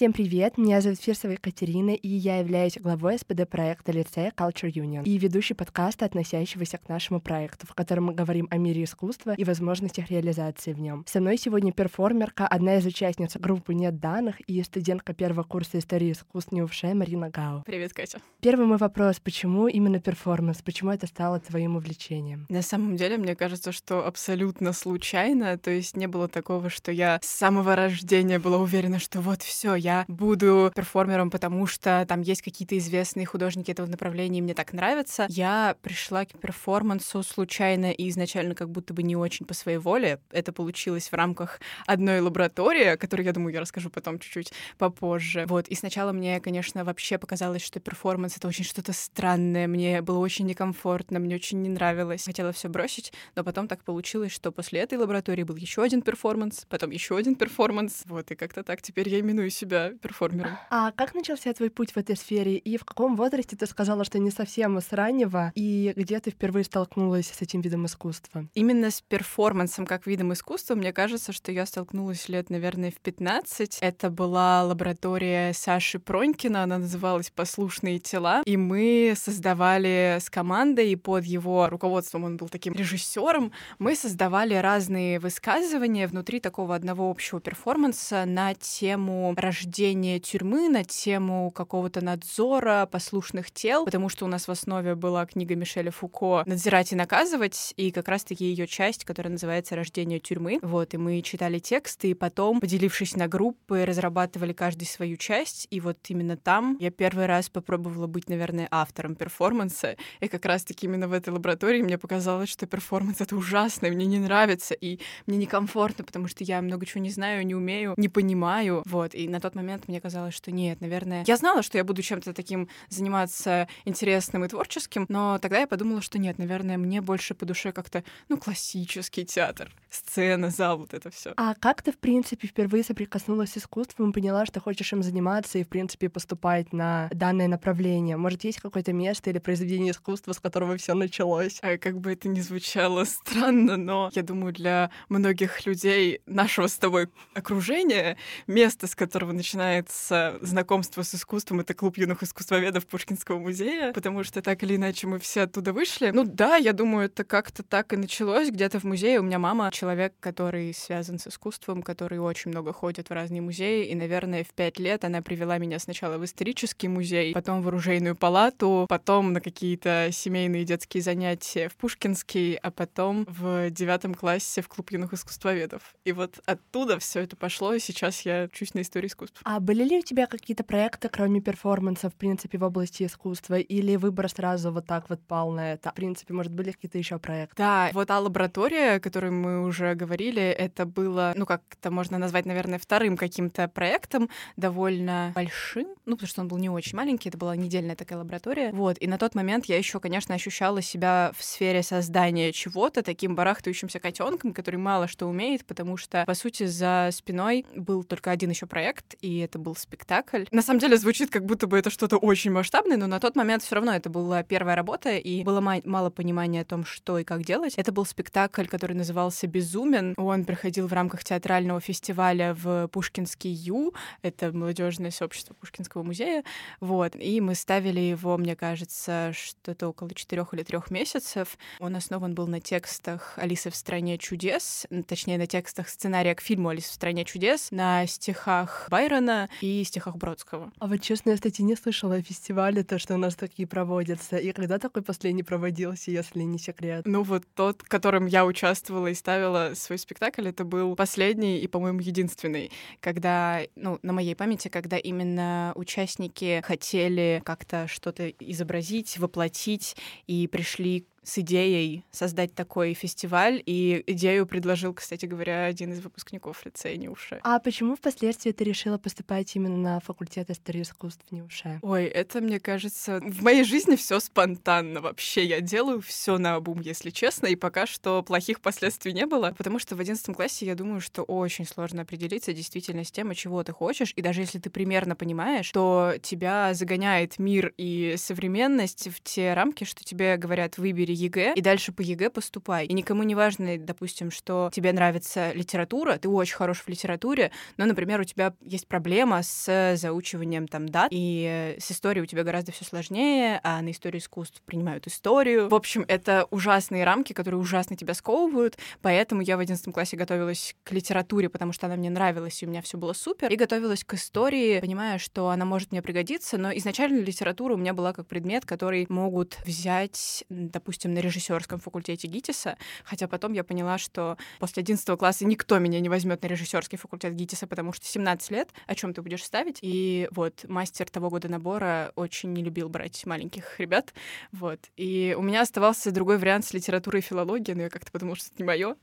Всем привет, меня зовут Фирсова Екатерина, и я являюсь главой СПД-проекта лицея Culture Union и ведущий подкаста, относящегося к нашему проекту, в котором мы говорим о мире искусства и возможностях реализации в нем. Со мной сегодня перформерка, одна из участниц группы «Нет данных» и студентка первого курса истории искусств НИУФШЕ Марина Гао. Привет, Катя. Первый мой вопрос, почему именно перформанс, почему это стало твоим увлечением? На самом деле, мне кажется, что абсолютно случайно, то есть не было такого, что я с самого рождения была уверена, что вот все, я я буду перформером, потому что там есть какие-то известные художники этого направления, и мне так нравится. Я пришла к перформансу случайно и изначально как будто бы не очень по своей воле. Это получилось в рамках одной лаборатории, о которой, я думаю, я расскажу потом чуть-чуть попозже. Вот, и сначала мне, конечно, вообще показалось, что перформанс — это очень что-то странное, мне было очень некомфортно, мне очень не нравилось. Хотела все бросить, но потом так получилось, что после этой лаборатории был еще один перформанс, потом еще один перформанс. Вот, и как-то так теперь я именую себя перформером. А как начался твой путь в этой сфере? И в каком возрасте ты сказала, что не совсем с раннего? И где ты впервые столкнулась с этим видом искусства? Именно с перформансом как видом искусства, мне кажется, что я столкнулась лет, наверное, в 15. Это была лаборатория Саши Пронькина, она называлась «Послушные тела», и мы создавали с командой, и под его руководством он был таким режиссером, мы создавали разные высказывания внутри такого одного общего перформанса на тему рождения обсуждение тюрьмы на тему какого-то надзора послушных тел, потому что у нас в основе была книга Мишеля Фуко «Надзирать и наказывать», и как раз-таки ее часть, которая называется «Рождение тюрьмы». Вот, и мы читали тексты, и потом, поделившись на группы, разрабатывали каждый свою часть, и вот именно там я первый раз попробовала быть, наверное, автором перформанса, и как раз-таки именно в этой лаборатории мне показалось, что перформанс — это ужасно, мне не нравится, и мне некомфортно, потому что я много чего не знаю, не умею, не понимаю, вот, и на тот момент момент мне казалось, что нет, наверное... Я знала, что я буду чем-то таким заниматься интересным и творческим, но тогда я подумала, что нет, наверное, мне больше по душе как-то, ну, классический театр, сцена, зал, вот это все. А как ты, в принципе, впервые соприкоснулась с искусством и поняла, что хочешь им заниматься и, в принципе, поступать на данное направление? Может, есть какое-то место или произведение искусства, с которого все началось? А, как бы это ни звучало странно, но я думаю, для многих людей нашего с тобой окружения место, с которого начинается знакомство с искусством. Это клуб юных искусствоведов Пушкинского музея, потому что так или иначе мы все оттуда вышли. Ну да, я думаю, это как-то так и началось. Где-то в музее у меня мама человек, который связан с искусством, который очень много ходит в разные музеи. И, наверное, в пять лет она привела меня сначала в исторический музей, потом в оружейную палату, потом на какие-то семейные детские занятия в Пушкинский, а потом в девятом классе в клуб юных искусствоведов. И вот оттуда все это пошло, и сейчас я учусь на истории искусства. А были ли у тебя какие-то проекты, кроме перформанса, в принципе, в области искусства? Или выбор сразу вот так вот пал на это? В принципе, может, были какие-то еще проекты? Да, вот та лаборатория, о которой мы уже говорили, это было, ну, как это можно назвать, наверное, вторым каким-то проектом, довольно большим, ну, потому что он был не очень маленький, это была недельная такая лаборатория. Вот, и на тот момент я еще, конечно, ощущала себя в сфере создания чего-то, таким барахтающимся котенком, который мало что умеет, потому что, по сути, за спиной был только один еще проект, и это был спектакль. На самом деле звучит, как будто бы это что-то очень масштабное, но на тот момент все равно это была первая работа, и было мало понимания о том, что и как делать. Это был спектакль, который назывался «Безумен». Он проходил в рамках театрального фестиваля в Пушкинский Ю, это молодежное сообщество Пушкинского музея, вот, и мы ставили его, мне кажется, что-то около четырех или трех месяцев. Он основан был на текстах «Алисы в стране чудес», точнее, на текстах сценария к фильму «Алиса в стране чудес», на стихах Байрона, Бунина и стихах Бродского. А вот честно, я, кстати, не слышала о фестивале, то, что у нас такие проводятся. И когда такой последний проводился, если не секрет? Ну вот тот, которым я участвовала и ставила свой спектакль, это был последний и, по-моему, единственный, когда, ну, на моей памяти, когда именно участники хотели как-то что-то изобразить, воплотить и пришли с идеей создать такой фестиваль, и идею предложил, кстати говоря, один из выпускников лицея Нюши. А почему впоследствии ты решила поступать именно на факультет истории искусств Нюши? Ой, это, мне кажется, в моей жизни все спонтанно вообще. Я делаю все на обум, если честно, и пока что плохих последствий не было, потому что в одиннадцатом классе я думаю, что очень сложно определиться действительно с тем, чего ты хочешь, и даже если ты примерно понимаешь, что тебя загоняет мир и современность в те рамки, что тебе говорят, выбери выбери ЕГЭ, и дальше по ЕГЭ поступай. И никому не важно, допустим, что тебе нравится литература, ты очень хорош в литературе, но, например, у тебя есть проблема с заучиванием там дат, и с историей у тебя гораздо все сложнее, а на историю искусств принимают историю. В общем, это ужасные рамки, которые ужасно тебя сковывают, поэтому я в одиннадцатом классе готовилась к литературе, потому что она мне нравилась, и у меня все было супер, и готовилась к истории, понимая, что она может мне пригодиться, но изначально литература у меня была как предмет, который могут взять, допустим, на режиссерском факультете ГИТИСа, хотя потом я поняла, что после 11 класса никто меня не возьмет на режиссерский факультет ГИТИСа, потому что 17 лет, о чем ты будешь ставить? И вот мастер того года набора очень не любил брать маленьких ребят, вот. И у меня оставался другой вариант с литературой и филологией, но я как-то подумала, что это не мое,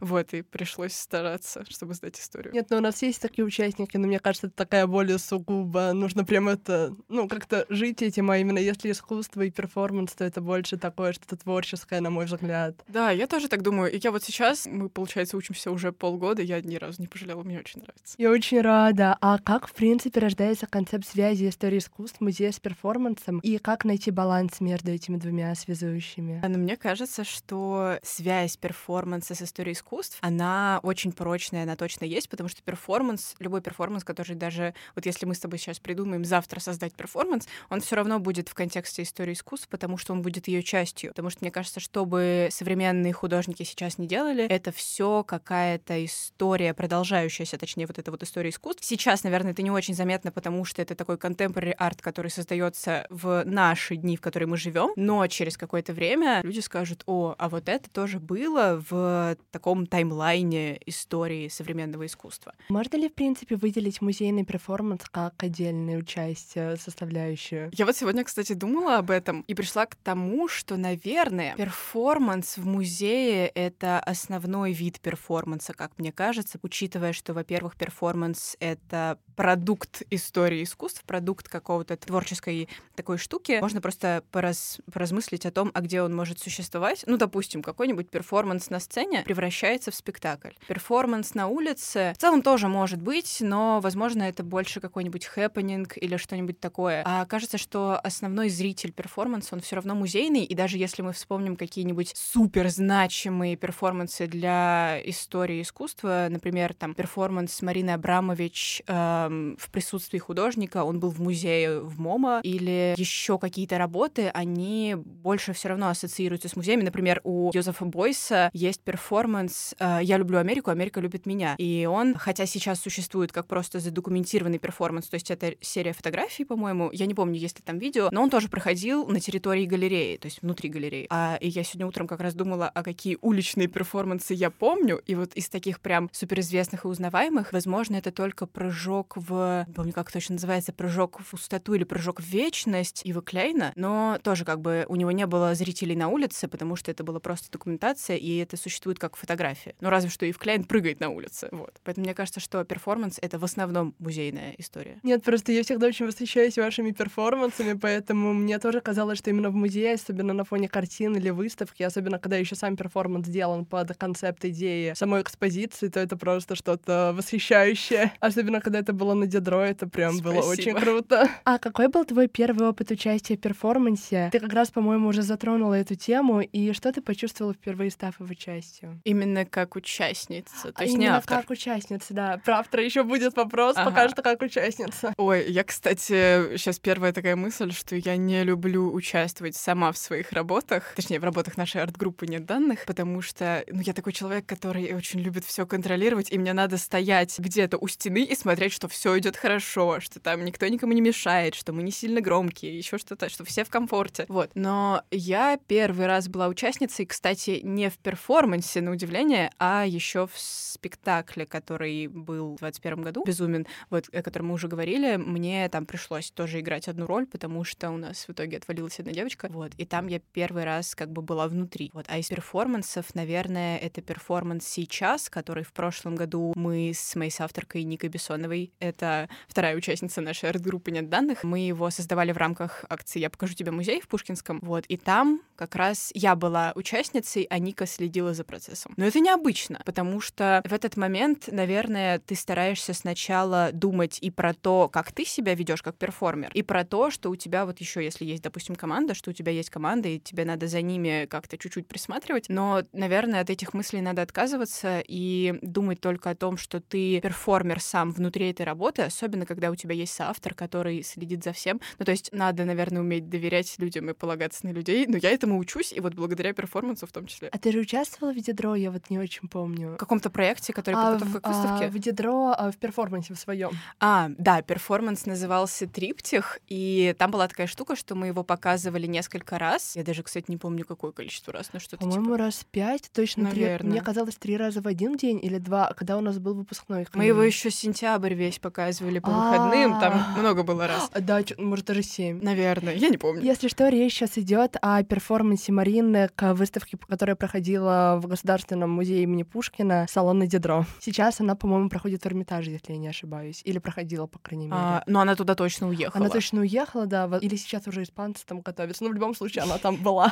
вот, и пришлось стараться, чтобы сдать историю. Нет, но у нас есть такие участники, но мне кажется, это такая более сугубо, нужно прям это, ну, как-то жить этим, а именно если искусство и перформанс, то это больше такое что-то творческое, на мой взгляд. Да, я тоже так думаю. И я вот сейчас, мы, получается, учимся уже полгода, я ни разу не пожалела, мне очень нравится. Я очень рада. А как, в принципе, рождается концепт связи истории искусств, музея с перформансом, и как найти баланс между этими двумя связующими? Но мне кажется, что связь перформанса с историей искусств, она очень прочная, она точно есть, потому что перформанс, любой перформанс, который даже, вот если мы с тобой сейчас придумаем завтра создать перформанс, он все равно будет в контексте истории искусств, потому что он будет ее частью. Потому что мне кажется, чтобы современные художники сейчас не делали, это все какая-то история, продолжающаяся, точнее, вот эта вот история искусств. Сейчас, наверное, это не очень заметно, потому что это такой contemporary art, который создается в наши дни, в которые мы живем, но через какое-то время люди скажут, о, а вот это тоже было в таком таймлайне истории современного искусства. Можно ли, в принципе, выделить музейный перформанс как отдельную часть и составляющую? Я вот сегодня, кстати, думала об этом и пришла к тому, что, наверное, перформанс в музее — это основной вид перформанса, как мне кажется, учитывая, что, во-первых, перформанс — это продукт истории искусств, продукт какого-то творческой такой штуки. Можно просто пораз... поразмыслить о том, а где он может существовать. Ну, допустим, какой-нибудь перформанс на сцене превращается в спектакль. Перформанс на улице в целом тоже может быть, но, возможно, это больше какой-нибудь хэппенинг или что-нибудь такое. А кажется, что основной зритель перформанса, он все равно музейный, и даже если мы вспомним какие-нибудь супер значимые перформансы для истории искусства, например, там перформанс Марины Абрамович эм, в присутствии художника, он был в музее в MoMA, или еще какие-то работы, они больше все равно ассоциируются с музеями. Например, у Йозефа Бойса есть перформанс э, «Я люблю Америку, Америка любит меня». И он, хотя сейчас существует как просто задокументированный перформанс, то есть это серия фотографий, по-моему, я не помню, есть ли там видео, но он тоже проходил на территории галереи, то есть внутри галереи. А, и я сегодня утром как раз думала, а какие уличные перформансы я помню, и вот из таких прям суперизвестных и узнаваемых, возможно, это только прыжок в... Не помню, как точно называется, прыжок в пустоту или прыжок в вечность Ива Клейна, но тоже как бы у него не было зрителей на улице, потому что это была просто документация, и это существует как фотография. Ну, разве что Ив Клейн прыгает на улице. Вот. Поэтому мне кажется, что перформанс — это в основном музейная история. Нет, просто я всегда очень восхищаюсь вашими перформансами, поэтому мне тоже казалось, что именно в музее, особенно на фоне картин или выставки, особенно когда еще сам перформанс сделан под концепт идеи самой экспозиции, то это просто что-то восхищающее. Особенно когда это было на Дедро, это прям Спасибо. было очень круто. А какой был твой первый опыт участия в перформансе? Ты как раз, по-моему, уже затронула эту тему, и что ты почувствовала впервые, став его частью? Именно как участница, то А есть не именно автор. как участница, да. Про автора еще будет вопрос, Ага. пока что как участница. Ой, я, кстати, сейчас первая такая мысль, что я не люблю участвовать сама в своих работах, точнее, в работах нашей арт-группы нет данных, потому что, ну, я такой человек, который очень любит все контролировать, и мне надо стоять где-то у стены и смотреть, что все идет хорошо, что там никто никому не мешает, что мы не сильно громкие, еще что-то, что все в комфорте. Вот. Но я первый раз была участницей, кстати, не в перформансе, на удивление, а еще в спектакле, который был в 21 году, «Безумен», вот, о котором мы уже говорили, мне там пришлось тоже играть одну роль, потому что у нас в итоге отвалилась одна девочка, вот, и там я первый раз как бы была внутри. Вот, а из перформансов, наверное, это перформанс «Сейчас», который в прошлом году мы с моей соавторкой Никой Бессоновой, это вторая участница нашей арт-группы «Нет данных», мы его создавали в рамках акции «Я покажу тебе музей» в Пушкинском, вот, и там как раз я была участницей, а Ника следила за процессом. Но это необычно, потому что в этот момент, наверное, ты стараешься сначала думать и про то, как ты себя ведешь как перформер, и про то, что у тебя вот еще, если есть, допустим, команда, что у тебя есть команда, и тебе надо за ними как-то чуть-чуть присматривать, но, наверное, от этих мыслей надо отказываться и думать только о том, что ты перформер сам внутри этой работы, особенно когда у тебя есть соавтор, который следит за всем. Ну, то есть надо, наверное, уметь доверять людям и полагаться на людей, но я этому учусь, и вот благодаря перформансу в том числе. А ты же участвовала в Vide Dro, я вот не очень помню. В каком-то проекте, который а, подготовка к выставке? А, в Видедро а, в перформансе в своем. А, да, перформанс назывался «Триптих», и там была такая штука, что мы его показывали несколько раз. Я даже, кстати, не помню, какое количество раз, но что-то По-моему, типа... раз пять, точно Наверное. три. Мне казалось, три раза в один день или два, когда у нас был выпускной. Мы его еще сентябрь весь показывали по выходным, там А. много было раз. Да, может, даже семь. Наверное, я не помню. Если что, речь сейчас идет о перформансе Марины к выставке, которая проходила в Государственном музее имени Пушкина «Салон Дидро». Сейчас она, по-моему, проходит в Эрмитаже, если я не ошибаюсь. Или проходила, по крайней мере. А, но она туда точно уехала. Она точно уехала, да, или сейчас уже испанцы там готовятся. Но в любом случае она там была.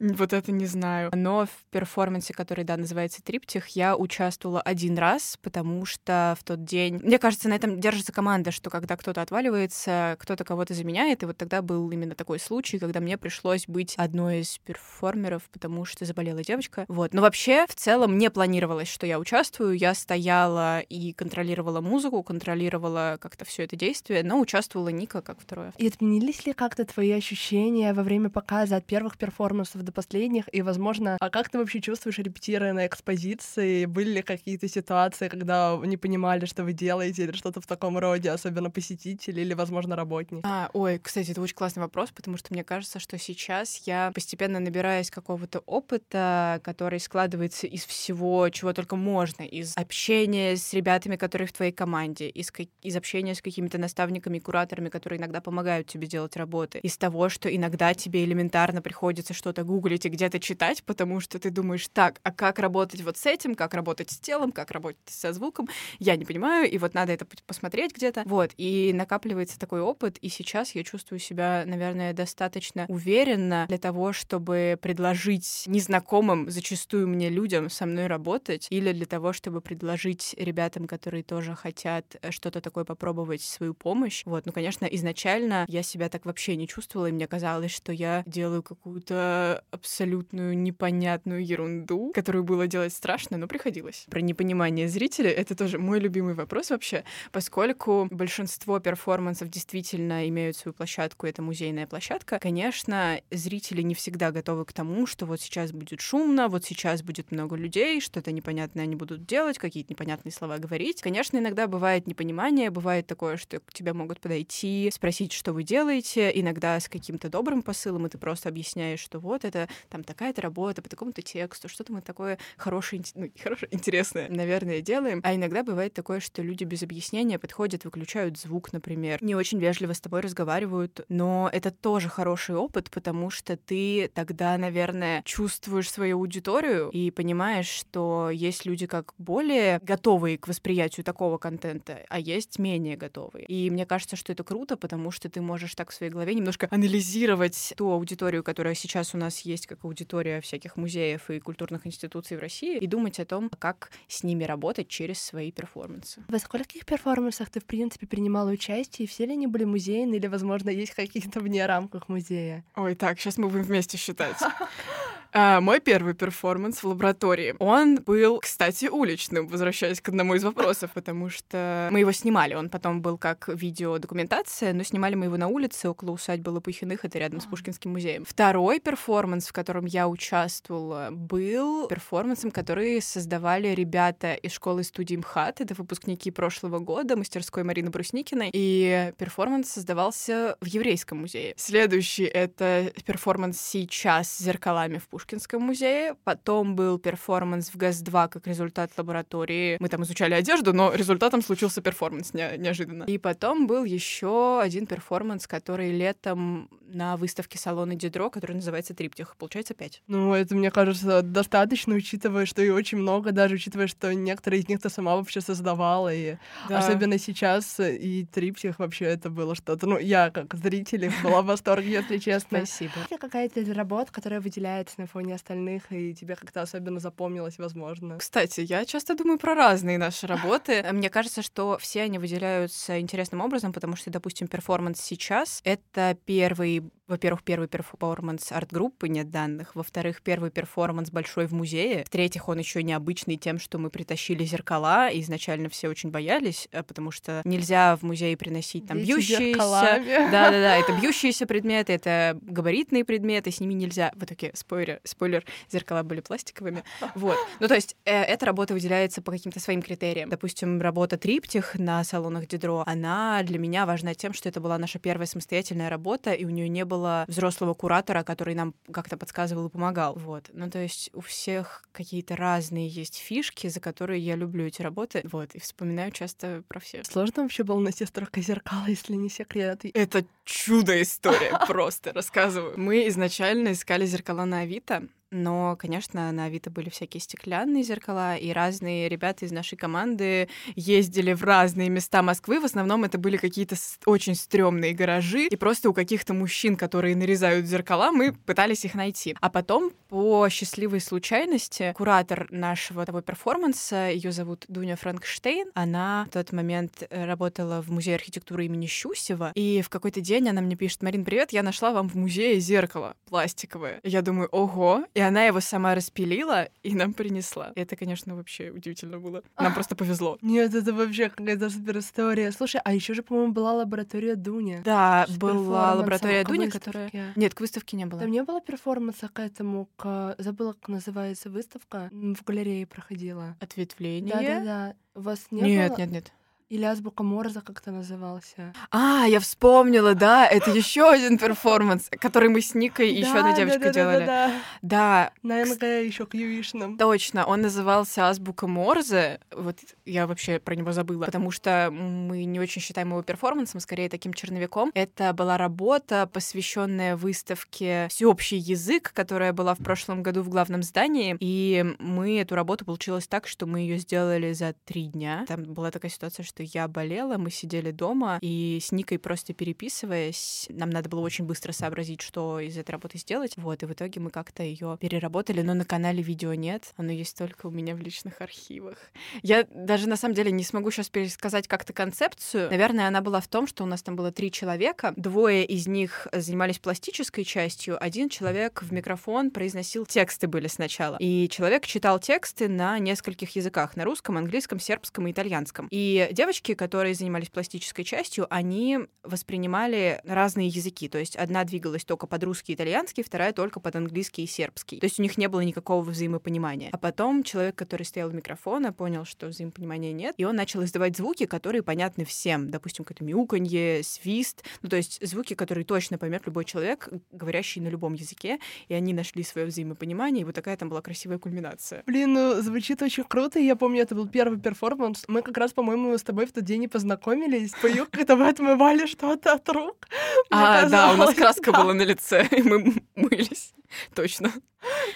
Вот это не знаю. Но в перформансе, который, да, называется «Триптих», я участвовала один раз, потому что в тот день... Мне кажется, на этом держится команда, что когда кто-то отваливается, кто-то кого-то заменяет, и вот тогда был именно такой случай, когда мне пришлось быть одной из перформеров, потому что заболела девочка. Вот. Но вообще, в целом, не планировалось, что я участвую. Я стояла и контролировала музыку, контролировала как-то все это действие, но участвовала Ника как второе. И изменились ли как-то твои ощущения во время показа от первых перформансов до последних? И, возможно, а как ты вообще чувствуешь, репетируя на экспозиции? Были ли какие-то ситуации, когда не понимали, что вы делаете, или что-то в таком роде, особенно посетители или, возможно, работники? А, ой, кстати, это очень классный вопрос, потому что мне кажется, что сейчас я постепенно набираюсь какого-то опыта, который складывается из всего, чего только можно, из общения с ребятами, которые в твоей команде, из, из общения с какими-то наставниками, кураторами, которые иногда помогают тебе делать работы, из того, что иногда тебе элементарно приходится что-то гуглить и где-то читать, потому что ты думаешь, так, а как работать вот с этим, как работать с телом, как работать со звуком, я не понимаю, и вот надо это посмотреть где-то. Вот, и накапливается такой опыт, и сейчас я чувствую себя, наверное, достаточно уверенно для того, чтобы предложить незнакомым зачастую мне людям со мной работать, или для того, чтобы предложить ребятам, которые тоже хотят э, что-то такое попробовать, свою помощь. Вот, ну, конечно, изначально я себя так вообще не чувствовала, и мне казалось, что я делаю какую-то абсолютную непонятную ерунду, которую было делать страшно, но приходилось. Про непонимание зрителя — это тоже мой любимый вопрос вообще, поскольку большинство перформансов действительно имеют свою площадку, это музейная площадка, конечно, зрители не всегда готовы к тому, что вот сейчас будет шумно, вот сейчас будет много людей, что-то непонятное они будут делать, какие-то непонятные слова говорить. Конечно, иногда бывает непонимание, бывает такое, что к тебе могут подойти, спросить, что вы делаете, иногда с каким-то добрым посылом, и ты просто объясняешь, что вот это там такая-то работа по такому-то тексту, что-то мы такое хорошее, ну, хорошее, интересное, наверное, делаем. А иногда бывает такое, что люди без объяснения подходят, выключают звук, например, не очень вежливо с тобой разговаривают, но это тоже хороший опыт, потому что ты тогда, наверное, чувствуешь свою аудиторию и понимаешь, что есть люди как более готовые к восприятию такого контента, а есть менее готовые. И мне кажется, что это круто, потому что ты можешь так в своей голове немножко анализировать ту аудиторию, которая сейчас у нас есть, как аудитория всяких музеев и культурных институций в России, и думать о том, как с ними работать через свои перформансы. Во скольких перформансах ты, в принципе, принимала участие? И все ли они были музейные? Или, возможно, есть какие-то вне рамках музея? Ой, так, сейчас мы будем вместе считать. А, мой первый перформанс в лаборатории, он был, кстати, уличным, возвращаясь к одному из вопросов, потому что мы его снимали, он потом был как видеодокументация, но снимали мы его на улице около усадьбы Лопухиных, это рядом с Пушкинским музеем. Второй перформанс, в котором я участвовала, был перформансом, который создавали ребята из школы студии МХАТ, это выпускники прошлого года, мастерской Марины Брусникиной, и перформанс создавался в Еврейском музее. Следующий — это перформанс сейчас с зеркалами в Пушкинском музее. Потом был перформанс в ГАЗ-2 как результат лаборатории. Мы там изучали одежду, но результатом случился перформанс не- неожиданно. И потом был еще один перформанс, который летом на выставке салона Дидро, который называется Триптих. Получается пять. Ну, это, мне кажется, достаточно, учитывая, что и очень много, даже учитывая, что некоторые из них ты сама вообще создавала, и Да. особенно сейчас, и триптих вообще это было что-то. Ну, я, как зритель, была в восторге, если честно. Спасибо. Ли какая-то из работ, которая выделяется на фоне остальных, и тебе как-то особенно запомнилось, возможно. Кстати, я часто думаю про разные наши работы. Мне кажется, что все они выделяются интересным образом, потому что, допустим, перформанс сейчас — это первый во-первых, первый перформанс арт-группы, нет данных. Во-вторых, первый перформанс большой в музее. В-третьих, он еще необычный тем, что мы притащили зеркала, и изначально все очень боялись, э, потому что нельзя в музее приносить там Дети бьющиеся... Да-да-да, это бьющиеся предметы, это габаритные предметы, с ними нельзя... В итоге, спойлер, спойлер, зеркала были пластиковыми. Вот. Ну, то есть, э, эта работа выделяется по каким-то своим критериям. Допустим, работа Триптих на салонах Дидро, она для меня важна тем, что это была наша первая самостоятельная работа, и у нее не было взрослого куратора, который нам как-то подсказывал и помогал. Вот. Ну, то есть у всех какие-то разные есть фишки, за которые я люблю эти работы. Вот. И вспоминаю часто про все. Сложно вообще было на сестрах зеркала, если не секрет. Это чудо история, просто рассказываю. Мы изначально искали зеркала на Авито, Twitter. Но, конечно, на Авито были всякие стеклянные зеркала, и разные ребята из нашей команды ездили в разные места Москвы. В основном это были какие-то очень стрёмные гаражи, и просто у каких-то мужчин, которые нарезают зеркала, мы пытались их найти. А потом, по счастливой случайности, куратор нашего того перформанса, ее зовут Дуня Франкштейн, она в тот момент работала в Музее архитектуры имени Щусева, и в какой-то день она мне пишет, Марин, привет, я нашла вам в музее зеркало пластиковое. Я думаю, ого, и она его сама распилила и нам принесла. И это, конечно, вообще удивительно было. Нам просто повезло. Нет, это вообще какая-то супер история. Слушай, а еще же, по-моему, была лаборатория Дуни. Да, была лаборатория Дуни, которая... Нет, к выставке не было. Там не было перформанса к этому, к... забыла, как называется выставка. В галерее проходила. Ответвление? Да-да-да. Вас не нет, было? Нет, нет, нет. Или азбука Морза как-то назывался. А, я вспомнила, да, это еще один перформанс, который мы с Никой и еще одной девочкой делали. Да, да. На НГ еще к Юишным. Точно, он назывался Азбука Морзе. Вот я вообще про него забыла, потому что мы не очень считаем его перформансом, скорее таким черновиком. Это была работа, посвященная выставке «Всеобщий язык», которая была в прошлом году в главном здании. И мы эту работу получилось так, что мы ее сделали за три дня. Там была такая ситуация, что что я болела, мы сидели дома, и с Никой просто переписываясь, нам надо было очень быстро сообразить, что из этой работы сделать. Вот, и в итоге мы как-то ее переработали, но на канале видео нет, оно есть только у меня в личных архивах. Я даже на самом деле не смогу сейчас пересказать как-то концепцию. Наверное, она была в том, что у нас там было три человека, двое из них занимались пластической частью, один человек в микрофон произносил тексты были сначала. И человек читал тексты на нескольких языках, на русском, английском, сербском и итальянском. И девочка девочки, которые занимались пластической частью, они воспринимали разные языки. То есть одна двигалась только под русский и итальянский, вторая только под английский и сербский. То есть у них не было никакого взаимопонимания. А потом человек, который стоял у микрофона, понял, что взаимопонимания нет, и он начал издавать звуки, которые понятны всем. Допустим, какое-то мяуканье, свист. Ну, то есть звуки, которые точно поймет любой человек, говорящий на любом языке. И они нашли свое взаимопонимание, и вот такая там была красивая кульминация. Блин, ну звучит очень круто. Я помню, это был первый перформанс. Мы как раз, по-моему, с тобой тобой в тот день не познакомились. Пою, когда вы отмывали что-то от рук. А, да, у нас краска была на лице, и мы мылись. Точно.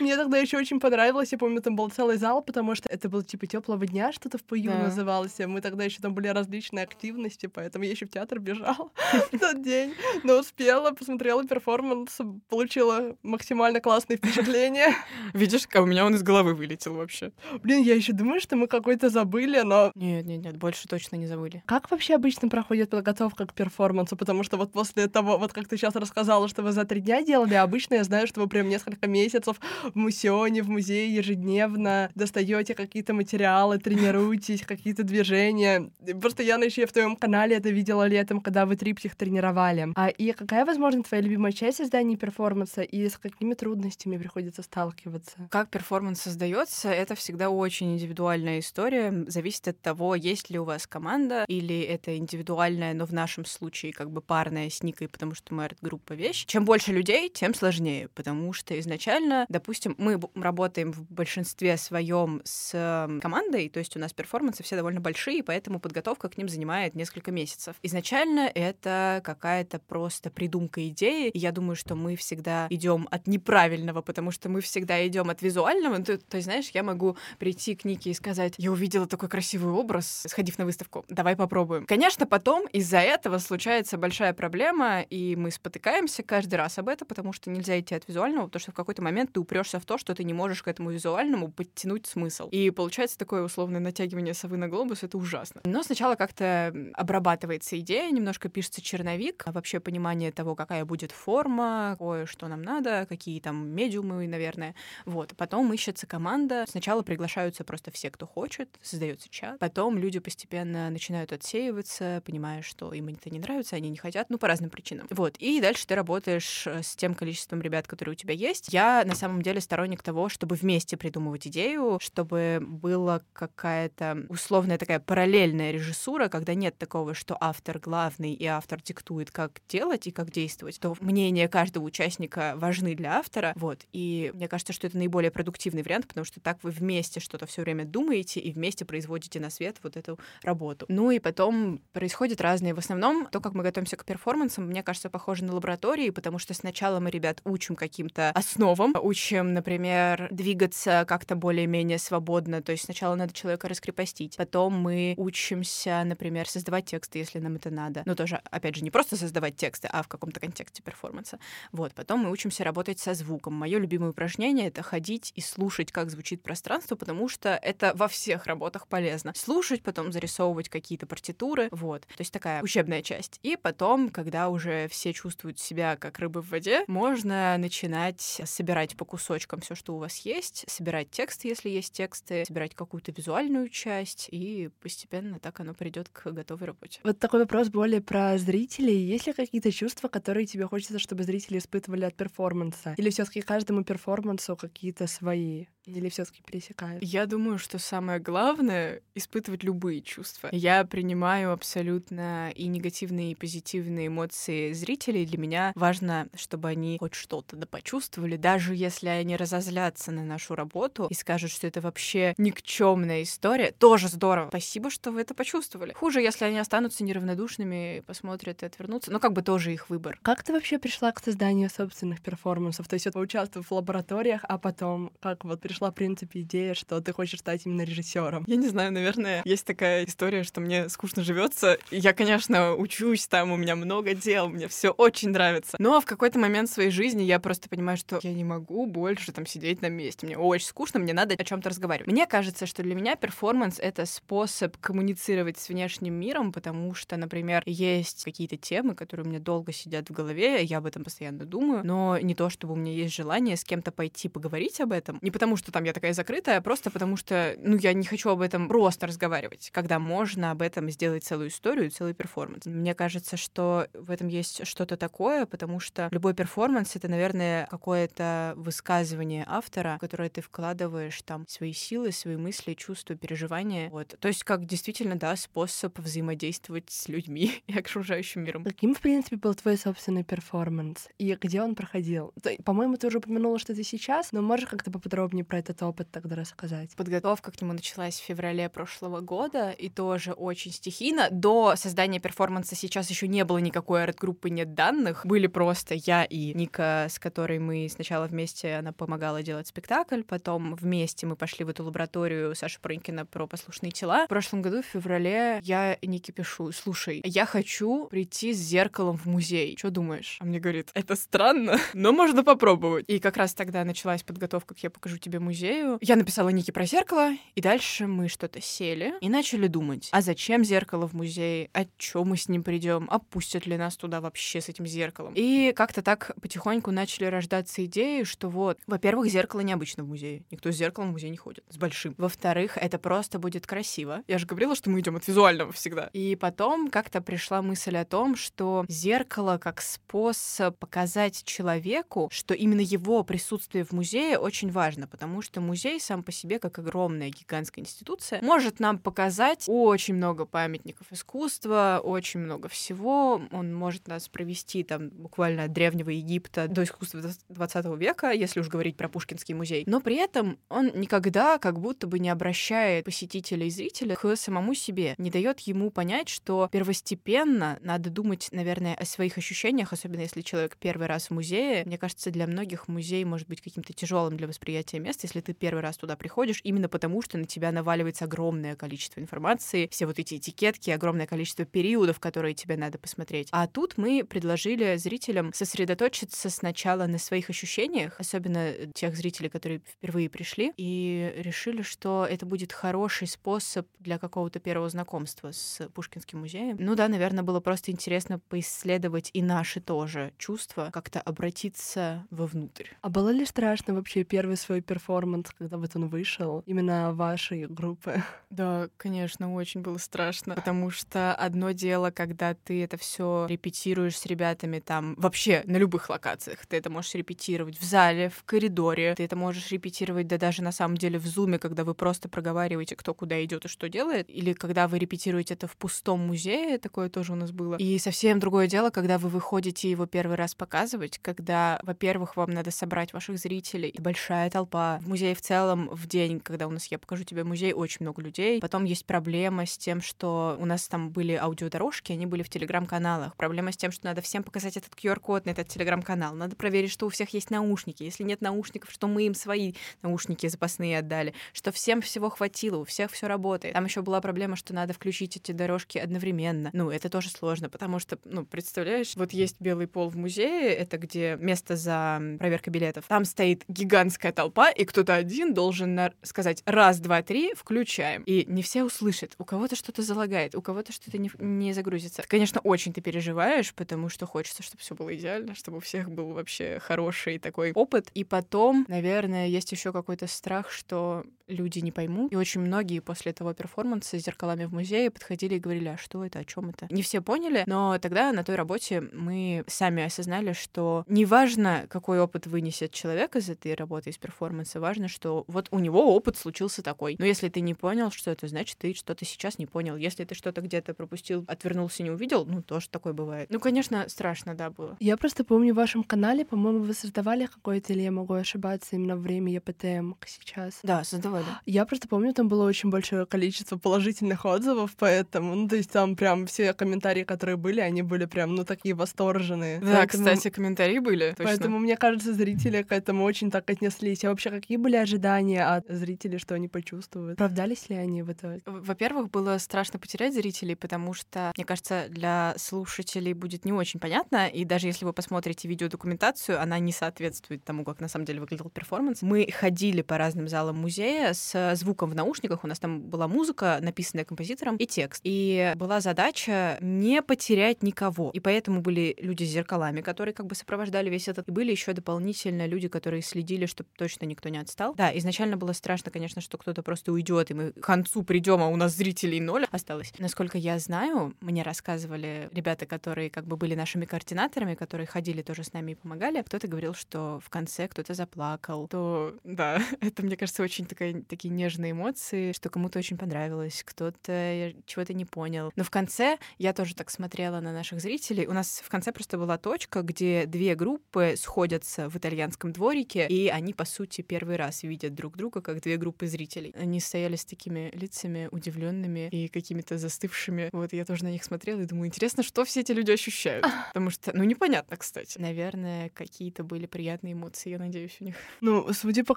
Мне тогда еще очень понравилось. Я помню, там был целый зал, потому что это было типа теплого дня, что-то в пою да. называлось. Мы тогда еще там были различные активности, поэтому я еще в театр бежала в тот день. Но успела, посмотрела перформанс, получила максимально классные впечатления. Видишь, у меня он из головы вылетел вообще. Блин, я еще думаю, что мы какой-то забыли, но... Нет, нет, нет, больше точно не забыли. Как вообще обычно проходит подготовка к перформансу? Потому что вот после того, вот как ты сейчас рассказала, что вы за три дня делали, обычно я знаю, что вы прям несколько месяцев в мусионе, в музее ежедневно достаете какие-то материалы, тренируетесь, какие-то движения. Просто я еще в твоем канале это видела летом, когда вы триптих тренировали. А и какая, возможно, твоя любимая часть создания перформанса и с какими трудностями приходится сталкиваться? Как перформанс создается, это всегда очень индивидуальная история. Зависит от того, есть ли у вас команда или это индивидуальная, но в нашем случае как бы парная с Никой, потому что мы арт-группа вещь. Чем больше людей, тем сложнее, потому что изначально, допустим, мы работаем в большинстве своем с командой, то есть у нас перформансы все довольно большие, поэтому подготовка к ним занимает несколько месяцев. Изначально это какая-то просто придумка идеи, и я думаю, что мы всегда идем от неправильного, потому что мы всегда идем от визуального. То, то есть, знаешь, я могу прийти к Нике и сказать, я увидела такой красивый образ, сходив на выставку, давай попробуем. Конечно, потом из-за этого случается большая проблема, и мы спотыкаемся каждый раз об этом, потому что нельзя идти от визуального визуального, потому что в какой-то момент ты упрешься в то, что ты не можешь к этому визуальному подтянуть смысл. И получается такое условное натягивание совы на глобус, это ужасно. Но сначала как-то обрабатывается идея, немножко пишется черновик, а вообще понимание того, какая будет форма, кое что нам надо, какие там медиумы, наверное. Вот. Потом ищется команда. Сначала приглашаются просто все, кто хочет, создается чат. Потом люди постепенно начинают отсеиваться, понимая, что им это не нравится, они не хотят, ну, по разным причинам. Вот. И дальше ты работаешь э, с тем количеством ребят, которые у тебя есть. Я на самом деле сторонник того, чтобы вместе придумывать идею, чтобы была какая-то условная такая параллельная режиссура, когда нет такого, что автор главный и автор диктует, как делать и как действовать, то мнение каждого участника важны для автора. Вот. И мне кажется, что это наиболее продуктивный вариант, потому что так вы вместе что-то все время думаете и вместе производите на свет вот эту работу. Ну и потом происходят разные. В основном то, как мы готовимся к перформансам, мне кажется, похоже на лаборатории, потому что сначала мы ребят учим каким-то основам, учим, например, двигаться как-то более-менее свободно, то есть сначала надо человека раскрепостить, потом мы учимся, например, создавать тексты, если нам это надо. Ну, тоже, опять же, не просто создавать тексты, а в каком-то контексте перформанса. Вот, потом мы учимся работать со звуком. Мое любимое упражнение — это ходить и слушать, как звучит пространство, потому что это во всех работах полезно. Слушать, потом зарисовывать какие-то партитуры, вот. То есть такая учебная часть. И потом, когда уже все чувствуют себя как рыбы в воде, можно начинать собирать по кусочкам все, что у вас есть, собирать тексты, если есть тексты, собирать какую-то визуальную часть, и постепенно так оно придет к готовой работе. Вот такой вопрос более про зрителей. Есть ли какие-то чувства, которые тебе хочется, чтобы зрители испытывали от перформанса? Или все таки каждому перформансу какие-то свои? Или все-таки пересекают? Я думаю, что самое главное — испытывать любые чувства. Я принимаю абсолютно и негативные, и позитивные эмоции зрителей. Для меня важно, чтобы они хоть что-то да почувствовали, даже если они разозлятся на нашу работу и скажут, что это вообще никчемная история, тоже здорово. Спасибо, что вы это почувствовали. Хуже, если они останутся неравнодушными, посмотрят и отвернутся. Но как бы тоже их выбор. Как ты вообще пришла к созданию собственных перформансов? То есть вот поучаствовав в лабораториях, а потом как вот пришла, в принципе, идея, что ты хочешь стать именно режиссером? Я не знаю, наверное, есть такая история, что мне скучно живется. Я, конечно, учусь там, у меня много дел, мне все очень нравится. Но в какой-то момент своей жизни я просто понимаю, что я не могу больше там сидеть на месте. Мне очень скучно, мне надо о чем-то разговаривать. Мне кажется, что для меня перформанс — это способ коммуницировать с внешним миром, потому что, например, есть какие-то темы, которые у меня долго сидят в голове, я об этом постоянно думаю, но не то, чтобы у меня есть желание с кем-то пойти поговорить об этом. Не потому, что там я такая закрытая, просто потому что, ну, я не хочу об этом просто разговаривать, когда можно об этом сделать целую историю, целый перформанс. Мне кажется, что в этом есть что-то такое, потому что любой перформанс — это, наверное, какое-то высказывание автора, в которое ты вкладываешь там свои силы, свои мысли, чувства, переживания. Вот. То есть как действительно, да, способ взаимодействовать с людьми и окружающим миром. Каким, в принципе, был твой собственный перформанс? И где он проходил? По-моему, ты уже упомянула, что ты сейчас, но можешь как-то поподробнее про этот опыт тогда рассказать? Подготовка к нему началась в феврале прошлого года, и тоже очень стихийно. До создания перформанса сейчас еще не было никакой арт-группы, нет данных. Были просто я и Ника, с которой мы сначала вместе, она помогала делать спектакль, потом вместе мы пошли в эту лабораторию Саши Пронькина про послушные тела. В прошлом году, в феврале, я Нике пишу, слушай, я хочу прийти с зеркалом в музей. Что думаешь? А мне говорит, это странно, но можно попробовать. И как раз тогда началась подготовка к «Я покажу тебе музею». Я написала Нике про зеркало, и дальше мы что-то сели и начали думать, а зачем зеркало в музее, а чё мы с ним придем, а пустят ли нас туда вообще с этим зеркалом. И как-то так потихоньку начали рождаться идеи, что вот, во-первых, зеркало необычно в музее. Никто с зеркалом в музей не ходит, с большим. Во-вторых, это просто будет красиво. Я же говорила, что мы идем от визуального всегда. И потом как-то пришла мысль о том, что зеркало как способ показать человеку, что именно его присутствие в музее очень важно, потому что музей сам по себе, как огромная гигантская институция, может нам показать очень много памятников искусства, очень много всего. Он может нас провести там буквально от древнего Египта до искусства 20 века, если уж говорить про Пушкинский музей. Но при этом он никогда как будто бы не обращает посетителя и зрителя к самому себе, не дает ему понять, что первостепенно надо думать, наверное, о своих ощущениях, особенно если человек первый раз в музее. Мне кажется, для многих музей может быть каким-то тяжелым для восприятия местом, подкаст, если ты первый раз туда приходишь, именно потому, что на тебя наваливается огромное количество информации, все вот эти этикетки, огромное количество периодов, которые тебе надо посмотреть. А тут мы предложили зрителям сосредоточиться сначала на своих ощущениях, особенно тех зрителей, которые впервые пришли, и решили, что это будет хороший способ для какого-то первого знакомства с Пушкинским музеем. Ну да, наверное, было просто интересно поисследовать и наши тоже чувства, как-то обратиться вовнутрь. А было ли страшно вообще первый свой перформанс, когда вот он вышел, именно вашей группы? Да, конечно, очень было страшно, потому что одно дело, когда ты это все репетируешь с ребятами там вообще на любых локациях. Ты это можешь репетировать в зале, в коридоре, ты это можешь репетировать, да даже на самом деле в зуме, когда вы просто проговариваете, кто куда идет и что делает, или когда вы репетируете это в пустом музее, такое тоже у нас было. И совсем другое дело, когда вы выходите его первый раз показывать, когда, во-первых, вам надо собрать ваших зрителей, большая толпа. В музее в целом в день, когда у нас я покажу тебе музей, очень много людей. Потом есть проблема с тем, что у нас там были аудиодорожки, они были в телеграм-каналах. Проблема с тем, что надо всем показать этот QR-код на этот телеграм-канал. Надо проверить, что у всех есть наушники. Если нет наушников, что мы им свои наушники запасные отдали, что всем всего хватило, у всех все работает. Там еще была проблема, что надо включить эти дорожки одновременно. Ну, это тоже сложно, потому что, ну, представляешь, вот есть белый пол в музее, это где место за проверкой билетов. Там стоит гигантская толпа, кто-то один должен на... сказать раз, два, три, включаем. И не все услышат. У кого-то что-то залагает, у кого-то что-то не, не загрузится. Конечно, очень ты переживаешь, потому что хочется, чтобы все было идеально, чтобы у всех был вообще хороший такой опыт. И потом, наверное, есть еще какой-то страх, что люди не поймут. И очень многие после того перформанса с зеркалами в музее подходили и говорили, а что это, о чем это? Не все поняли, но тогда на той работе мы сами осознали, что неважно, какой опыт вынесет человек из этой работы, из перформанса, важно, что вот у него опыт случился такой. Но если ты не понял, что это значит, ты что-то сейчас не понял. Если ты что-то где-то пропустил, отвернулся, не увидел, ну, тоже такое бывает. Ну, конечно, страшно, да, было. Я просто помню в вашем канале, по-моему, вы создавали какой-то, или я могу ошибаться, именно время ЕПТМ сейчас. Да, создавали. Я просто помню, там было очень большое количество положительных отзывов, поэтому, ну, то есть там прям все комментарии, которые были, они были прям, ну, такие восторженные. Да, поэтому... кстати, комментарии были, точно. Поэтому, мне кажется, зрители к этому очень так отнеслись. А вообще, какие были ожидания от зрителей, что они почувствуют? Оправдались ли они в итоге? Во-первых, было страшно потерять зрителей, потому что, мне кажется, для слушателей будет не очень понятно, и даже если вы посмотрите видеодокументацию, она не соответствует тому, как на самом деле выглядел перформанс. Мы ходили по разным залам музея с звуком в наушниках, у нас там была музыка, написанная композитором, и текст. И была задача не потерять никого. И поэтому были люди с зеркалами, которые как бы сопровождали весь этот. И были еще дополнительно люди, которые следили, чтобы точно никто не отстал. Да, изначально было страшно, конечно, что кто-то просто уйдет, и мы к концу придем, а у нас зрителей ноль осталось. Насколько я знаю, мне рассказывали ребята, которые как бы были нашими координаторами, которые ходили тоже с нами и помогали. Кто-то говорил, что в конце кто-то заплакал. То, да, это, мне кажется, очень такая, такие нежные эмоции, что кому-то очень понравилось, кто-то чего-то не понял. Но в конце я тоже так смотрела на наших зрителей. У нас в конце просто была точка, где две группы сходятся в итальянском дворике, и они, по сути, первый раз видят друг друга как две группы зрителей. Они стояли с такими лицами удивленными и какими-то застывшими. Вот я тоже на них смотрела и думаю, интересно, что все эти люди ощущают. Потому что, ну, непонятно, кстати. Наверное, какие-то были приятные эмоции, я надеюсь, у них. Ну, судя по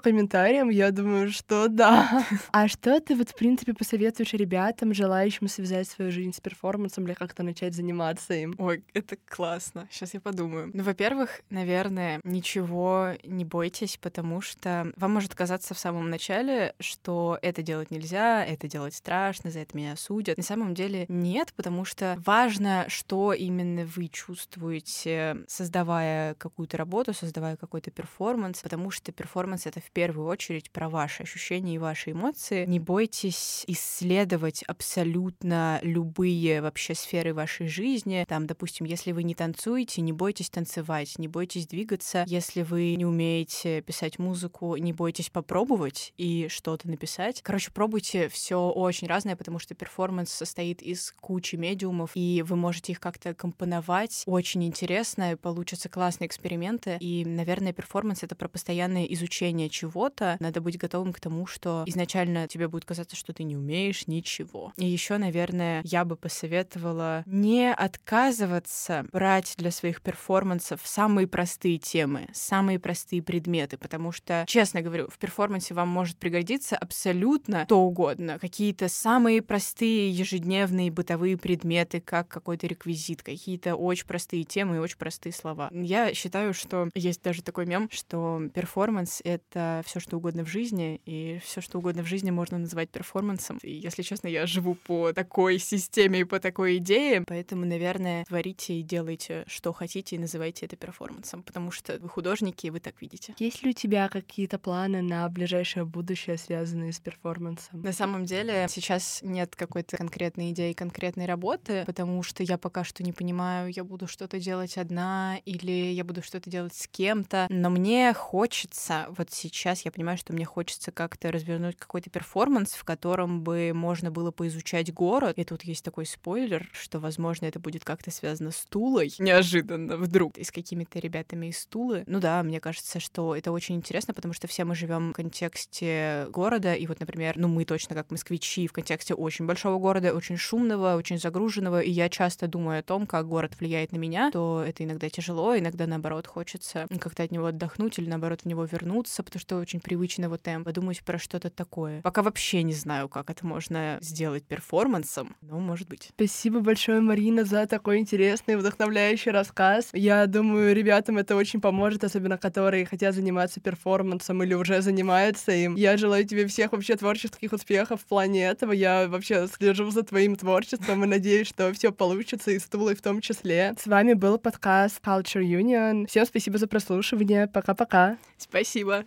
комментариям, я думаю, что да. А что ты вот, в принципе, посоветуешь ребятам, желающим связать свою жизнь с перформансом или как-то начать заниматься им? Ой, это классно. Сейчас я подумаю. Ну, во-первых, наверное, ничего не бойтесь, потому что вам может казаться в самом начале, что это делать нельзя, это делать страшно, за это меня осудят. На самом деле нет, потому что важно, что именно вы чувствуете, создавая какую-то работу, создавая какой-то перформанс, потому что перформанс — это в первую очередь про ваши ощущения и ваши эмоции. Не бойтесь исследовать абсолютно любые вообще сферы вашей жизни. Там, допустим, если вы не танцуете, не бойтесь танцевать, не бойтесь двигаться. Если вы не умеете писать музыку, не бойтесь попробовать и что-то написать. Короче, пробуйте все очень разное, потому что перформанс состоит из кучи медиумов, и вы можете их как-то компоновать. Очень интересно, получатся классные эксперименты. И, наверное, перформанс — это про постоянное изучение чего-то. Надо быть готовым к тому, что изначально тебе будет казаться, что ты не умеешь ничего. И еще, наверное, я бы посоветовала не отказываться брать для своих перформансов самые простые темы, самые простые предметы, потому что, честно, честно говорю, в перформансе вам может пригодиться абсолютно что угодно. Какие-то самые простые ежедневные бытовые предметы, как какой-то реквизит, какие-то очень простые темы и очень простые слова. Я считаю, что есть даже такой мем, что перформанс — это все что угодно в жизни, и все что угодно в жизни можно назвать перформансом. И, если честно, я живу по такой системе и по такой идее, поэтому, наверное, творите и делайте, что хотите, и называйте это перформансом, потому что вы художники, и вы так видите. Есть ли у тебя какие-то планы на ближайшее будущее, связанные с перформансом? На самом деле сейчас нет какой-то конкретной идеи, конкретной работы, потому что я пока что не понимаю, я буду что-то делать одна или я буду что-то делать с кем-то. Но мне хочется, вот сейчас я понимаю, что мне хочется как-то развернуть какой-то перформанс, в котором бы можно было поизучать город. И тут есть такой спойлер, что, возможно, это будет как-то связано с Тулой. Неожиданно, вдруг. И с какими-то ребятами из Тулы. Ну да, мне кажется, что это очень интересно, потому что все мы живем в контексте города. И вот, например, ну мы точно как москвичи в контексте очень большого города, очень шумного, очень загруженного. И я часто думаю о том, как город влияет на меня, то это иногда тяжело, иногда наоборот хочется как-то от него отдохнуть или наоборот в него вернуться, потому что очень привычно его темп. Подумать про что-то такое. Пока вообще не знаю, как это можно сделать перформансом, но может быть. Спасибо большое, Марина, за такой интересный, вдохновляющий рассказ. Я думаю, ребятам это очень поможет, особенно которые хотят заниматься перформансом или уже занимаются им. Я желаю тебе всех вообще творческих успехов в плане этого. Я вообще слежу за твоим творчеством и надеюсь, что все получится, и с Тулой в том числе. С вами был подкаст Culture Union. Всем спасибо за прослушивание. Пока-пока. Спасибо.